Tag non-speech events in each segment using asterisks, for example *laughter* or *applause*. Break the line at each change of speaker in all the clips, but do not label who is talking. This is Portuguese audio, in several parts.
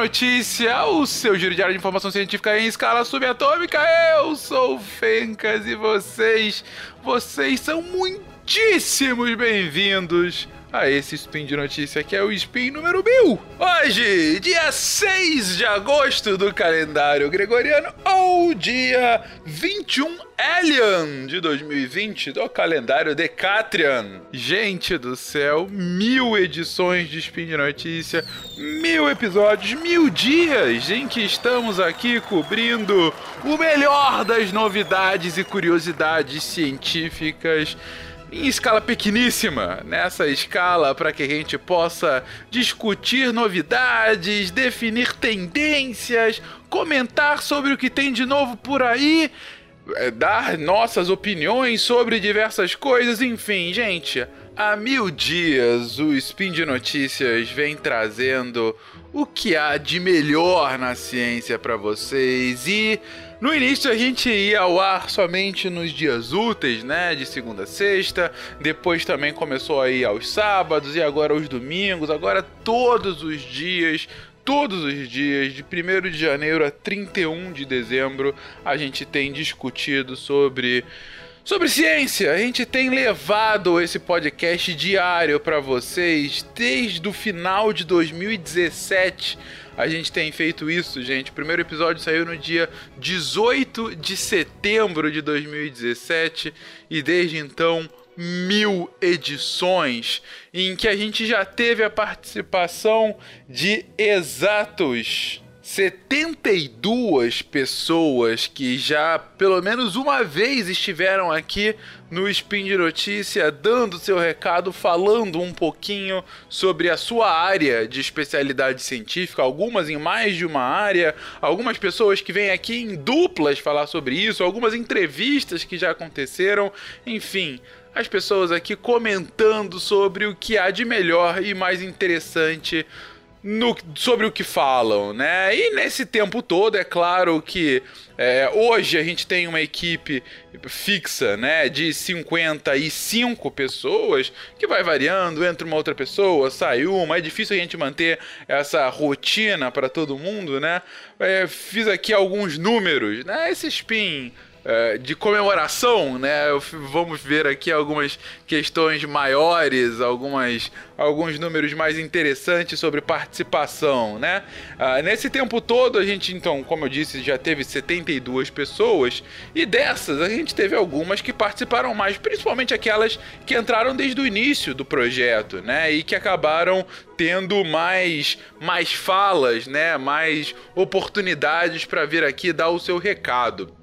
Notícia, o seu giro diário de informação científica em escala subatômica. Eu sou o Fencas e vocês, vocês são muitíssimos bem-vindos a esse Spin de Notícia que é o Spin número 1000. Hoje, dia 6 de agosto do calendário gregoriano ou dia 21 Alien de 2020 do calendário Decatrian. Gente do céu, mil edições de Spin de Notícia, mil episódios, mil dias em que estamos aqui cobrindo o melhor das novidades e curiosidades científicas em escala pequeníssima, nessa escala para que a gente possa discutir novidades, definir tendências, comentar sobre o que tem de novo por aí, é, dar nossas opiniões sobre diversas coisas, enfim, gente. Há mil dias o Spin de Notícias vem trazendo o que há de melhor na ciência para vocês e no início a gente ia ao ar somente nos dias úteis, né? De segunda a sexta. Depois também começou a ir aos sábados e agora aos domingos. Agora todos os dias todos os dias, de 1 de janeiro a 31 de dezembro, a gente tem discutido sobre sobre ciência. A gente tem levado esse podcast diário para vocês desde o final de 2017 a gente tem feito isso, gente. O primeiro episódio saiu no dia 18 de setembro de 2017 e desde então mil edições em que a gente já teve a participação de exatos 72 pessoas que já pelo menos uma vez estiveram aqui no Spin de Notícia dando seu recado, falando um pouquinho sobre a sua área de especialidade científica, algumas em mais de uma área, algumas pessoas que vêm aqui em duplas falar sobre isso, algumas entrevistas que já aconteceram, enfim, as pessoas aqui comentando sobre o que há de melhor e mais interessante no, sobre o que falam, né? E nesse tempo todo, é claro que é, hoje a gente tem uma equipe fixa, né, de 55 pessoas, que vai variando, entra uma outra pessoa, sai uma, é difícil a gente manter essa rotina para todo mundo, né? É, fiz aqui alguns números, né? Esse spin de comemoração, né? Vamos ver aqui algumas questões maiores, algumas, alguns números mais interessantes sobre participação, né? Uh, nesse tempo todo, a gente, então, como eu disse, já teve 72 pessoas, e dessas a gente teve algumas que participaram mais, principalmente aquelas que entraram desde o início do projeto, né? E que acabaram tendo mais, mais falas, né? Mais oportunidades para vir aqui dar o seu recado.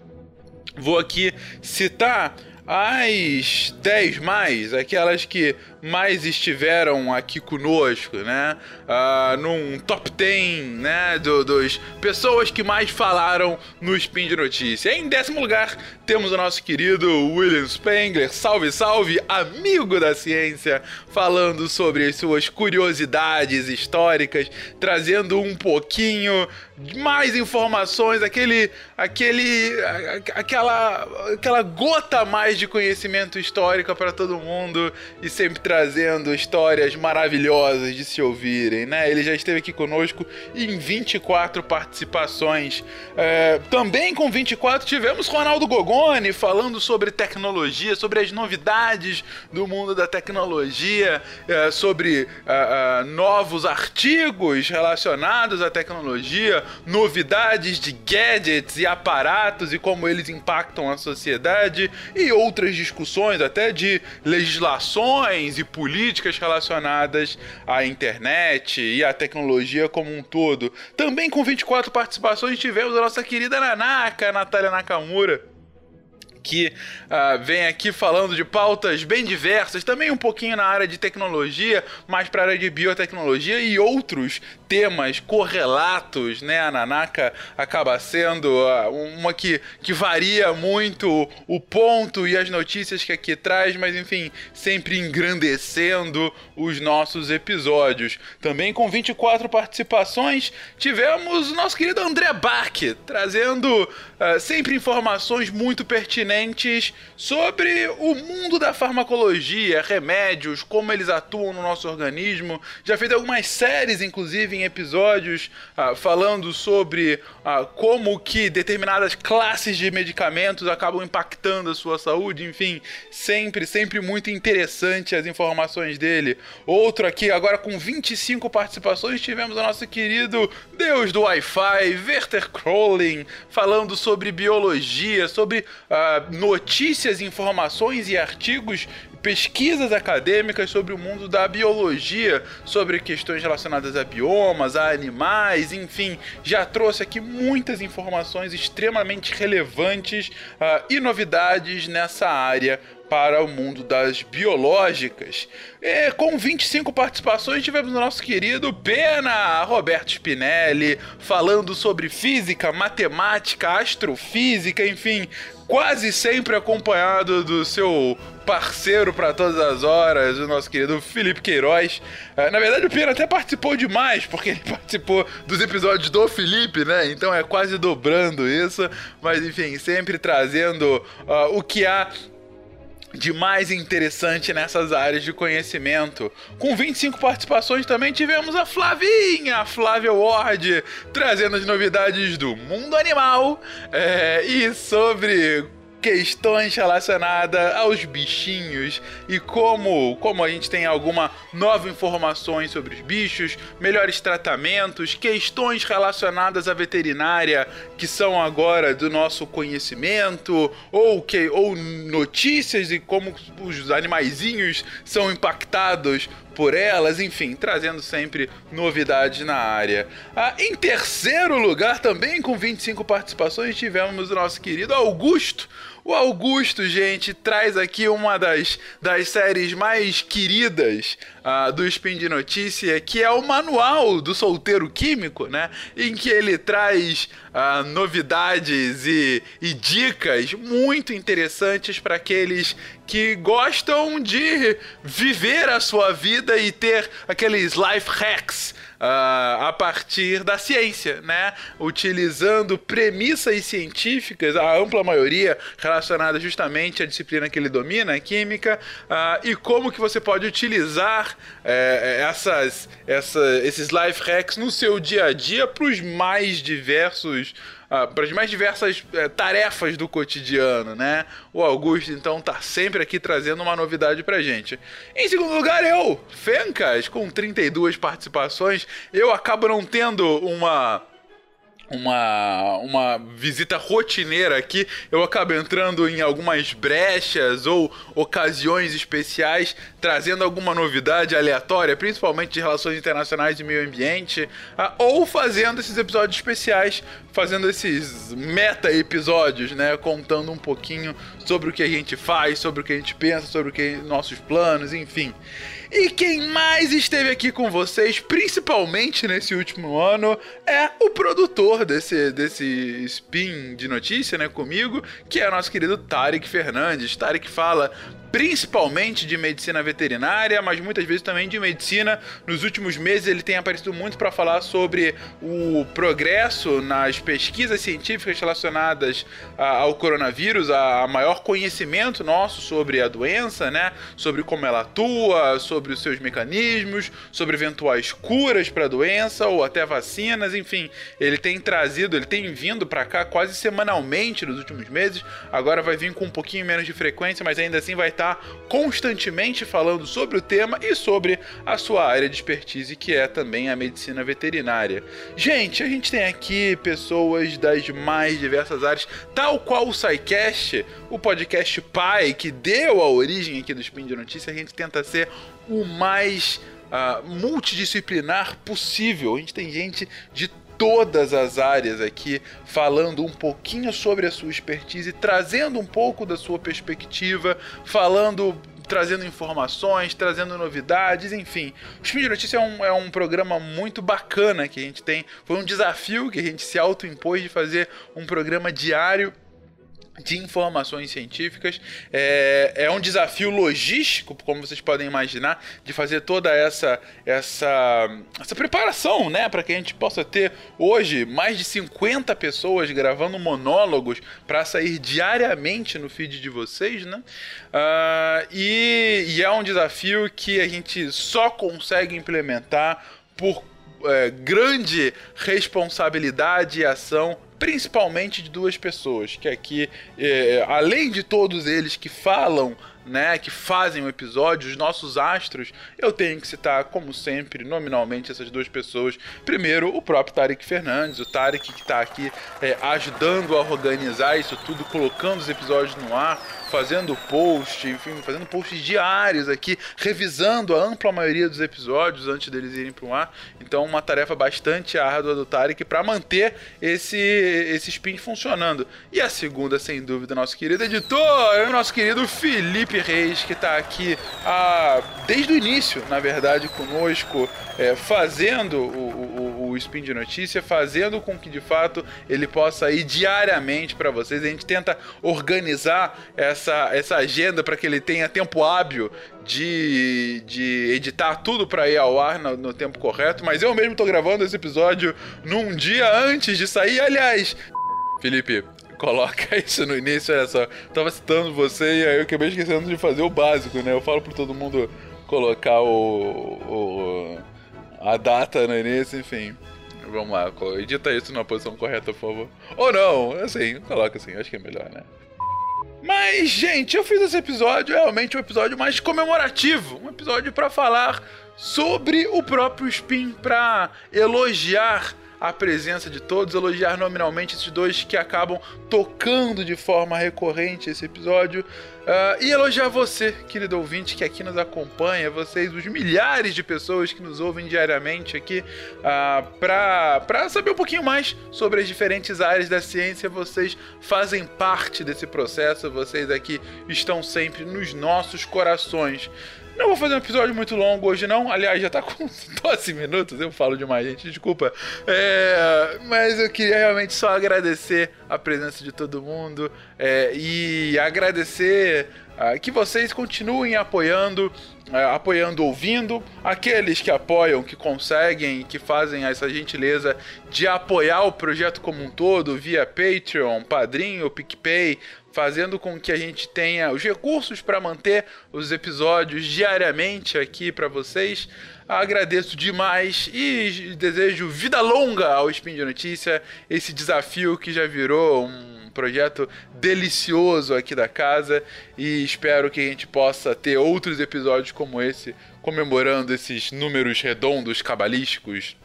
Vou aqui citar as 10 mais, aquelas que mais estiveram aqui conosco, né? Uh, num top 10, né? Do, dos pessoas que mais falaram no Spin de Notícia. Em décimo lugar, temos o nosso querido William Spengler, salve, salve, amigo da ciência, falando sobre as suas curiosidades históricas, trazendo um pouquinho mais informações, aquele, aquele, aquela, aquela gota mais de conhecimento histórico para todo mundo e sempre trazendo histórias maravilhosas de se ouvirem, né? Ele já esteve aqui conosco em 24 participações. É, também com 24 tivemos Ronaldo Gogoni falando sobre tecnologia, sobre as novidades do mundo da tecnologia, é, sobre é, é novos artigos relacionados à tecnologia, novidades de gadgets e aparatos e como eles impactam a sociedade e outras discussões até de legislações e políticas relacionadas à internet e à tecnologia como um todo. Também com 24 participações tivemos a nossa querida Nanaka, Natália Nakamura que uh, vem aqui falando de pautas bem diversas, também um pouquinho na área de tecnologia, mais para a área de biotecnologia e outros temas correlatos, né? A Nanaka acaba sendo uh, uma que, que varia muito o ponto e as notícias que aqui traz, mas enfim, sempre engrandecendo os nossos episódios. Também com 24 participações, tivemos o nosso querido André Bach, trazendo uh, sempre informações muito pertinentes sobre o mundo da farmacologia, remédios, como eles atuam no nosso organismo. Já fiz algumas séries, inclusive, em episódios uh, falando sobre uh, como que determinadas classes de medicamentos acabam impactando a sua saúde. Enfim, sempre, sempre muito interessante as informações dele. Outro aqui, agora com 25 participações, tivemos o nosso querido Deus do Wi-Fi, Werther Crowling, falando sobre biologia, sobre uh, notícias, informações e artigos pesquisas acadêmicas sobre o mundo da biologia, sobre questões relacionadas a biomas, a animais, enfim, já trouxe aqui muitas informações extremamente relevantes uh, e novidades nessa área para o mundo das biológicas. E, com 25 participações, tivemos o nosso querido Pena Roberto Spinelli falando sobre física, matemática, astrofísica, enfim, quase sempre acompanhado do seu parceiro para todas as horas, o nosso querido Felipe Queiroz. É, na verdade, o Pena até participou demais, porque ele *laughs* participou dos episódios do Felipe, né? Então é quase dobrando isso. Mas enfim, sempre trazendo uh, o que há de mais interessante nessas áreas de conhecimento. Com 25 participações também tivemos a Flavinha, a Flávia Ward, trazendo as novidades do mundo animal é, e sobre questões relacionadas aos bichinhos e como, como a gente tem alguma nova informações sobre os bichos, melhores tratamentos, questões relacionadas à veterinária que são agora do nosso conhecimento ou que ou notícias de como os animaizinhos são impactados por elas, enfim, trazendo sempre novidades na área. Ah, em terceiro lugar, também com 25 participações, tivemos o nosso querido Augusto. O Augusto, gente, traz aqui uma das, das séries mais queridas uh, do Spin de Notícia, que é o Manual do Solteiro Químico, né? Em que ele traz uh, novidades e, e dicas muito interessantes para aqueles que gostam de viver a sua vida e ter aqueles life hacks uh, a partir da ciência, né? Utilizando premissas científicas, a ampla maioria relacionada justamente à disciplina que ele domina, a química, uh, e como que você pode utilizar uh, essas, essa, esses life hacks no seu dia a dia para os mais diversos ah, para as mais diversas é, tarefas do cotidiano, né? O Augusto, então, tá sempre aqui trazendo uma novidade pra gente. Em segundo lugar, eu, Fencas, com 32 participações, eu acabo não tendo uma uma, uma visita rotineira aqui, eu acabo entrando em algumas brechas ou ocasiões especiais, trazendo alguma novidade aleatória, principalmente de relações internacionais e meio ambiente, ah, ou fazendo esses episódios especiais, fazendo esses meta-episódios, né? Contando um pouquinho sobre o que a gente faz, sobre o que a gente pensa, sobre o que nossos planos, enfim. E quem mais esteve aqui com vocês, principalmente nesse último ano, é o produtor desse, desse spin de notícia, né, comigo, que é o nosso querido Tarek Fernandes. Tarek fala principalmente de medicina veterinária, mas muitas vezes também de medicina. Nos últimos meses ele tem aparecido muito para falar sobre o progresso nas pesquisas científicas relacionadas ao coronavírus, a maior conhecimento nosso sobre a doença, né? Sobre como ela atua, sobre os seus mecanismos, sobre eventuais curas para a doença ou até vacinas, enfim, ele tem trazido, ele tem vindo para cá quase semanalmente nos últimos meses. Agora vai vir com um pouquinho menos de frequência, mas ainda assim vai estar constantemente falando sobre o tema e sobre a sua área de expertise, que é também a medicina veterinária. Gente, a gente tem aqui pessoas das mais diversas áreas, tal qual o SciCast, o podcast pai que deu a origem aqui do Spin de Notícia, a gente tenta ser o mais uh, multidisciplinar possível. A gente tem gente de todas as áreas aqui, falando um pouquinho sobre a sua expertise, trazendo um pouco da sua perspectiva, falando trazendo informações, trazendo novidades, enfim. O Spin de Notícia é um, é um programa muito bacana que a gente tem. Foi um desafio que a gente se autoimpôs de fazer um programa diário de informações científicas. É, é um desafio logístico, como vocês podem imaginar, de fazer toda essa essa, essa preparação, né, para que a gente possa ter hoje mais de 50 pessoas gravando monólogos para sair diariamente no feed de vocês, né? Uh, e, e é um desafio que a gente só consegue implementar por é, grande responsabilidade e ação principalmente de duas pessoas, que aqui, é, além de todos eles que falam né, que fazem o episódio, os nossos astros, eu tenho que citar, como sempre, nominalmente essas duas pessoas. Primeiro, o próprio Tarek Fernandes, o Tarek que está aqui é, ajudando a organizar isso tudo, colocando os episódios no ar, fazendo post, enfim, fazendo posts diários aqui, revisando a ampla maioria dos episódios antes deles irem para o ar. Então, uma tarefa bastante árdua do Tarek para manter esse, esse spin funcionando. E a segunda, sem dúvida, nosso querido editor, nosso querido Felipe Felipe Reis, que está aqui a, desde o início, na verdade, conosco, é, fazendo o, o, o Spin de Notícia, fazendo com que de fato ele possa ir diariamente para vocês. A gente tenta organizar essa, essa agenda para que ele tenha tempo hábil de, de editar tudo para ir ao ar no, no, tempo correto, mas eu mesmo estou gravando esse episódio num dia antes de sair. Aliás, Felipe, coloca *laughs* isso no início, olha só. Tava citando você e aí eu acabei esquecendo de fazer o básico, né? Eu falo pra todo mundo colocar o, o a data no início, enfim. Vamos lá, edita isso na posição correta, por favor. Ou não, assim, coloca assim, acho que é melhor, né? Mas, gente, eu fiz esse episódio realmente um episódio mais comemorativo, um episódio para falar sobre o próprio Spin, para elogiar a presença de todos, elogiar nominalmente esses dois que acabam tocando de forma recorrente esse episódio. Uh, e elogiar você, querido ouvinte, que aqui nos acompanha, vocês, os milhares de pessoas que nos ouvem diariamente aqui, uh, para saber um pouquinho mais sobre as diferentes áreas da ciência. Vocês fazem parte desse processo, vocês aqui estão sempre nos nossos corações. Não vou fazer um episódio muito longo hoje, não. Aliás, já tá com *laughs* 12 minutos, eu falo demais, gente, desculpa. É, mas eu queria realmente só agradecer a presença de todo mundo é, e agradecer uh, que vocês continuem apoiando, uh, apoiando ouvindo. Aqueles que apoiam, que conseguem, que fazem essa gentileza de apoiar o projeto como um todo via Patreon, Padrinho, PicPay, fazendo com que a gente tenha os recursos para manter os episódios diariamente aqui para vocês. Agradeço demais e desejo vida longa ao Spin de Notícia, esse desafio que já virou um projeto delicioso aqui da casa e espero que a gente possa ter outros episódios como esse, comemorando esses números redondos cabalísticos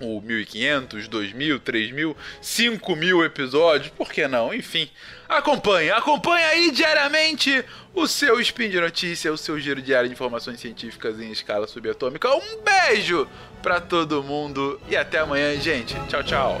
o 1500, 2000, 3000, 5000 episódios, por que não? Enfim, acompanhe, acompanhe aí diariamente o seu Spin de Notícia, o seu giro diário de informações científicas em escala subatômica. Um beijo para todo mundo e até amanhã, gente. Tchau, tchau.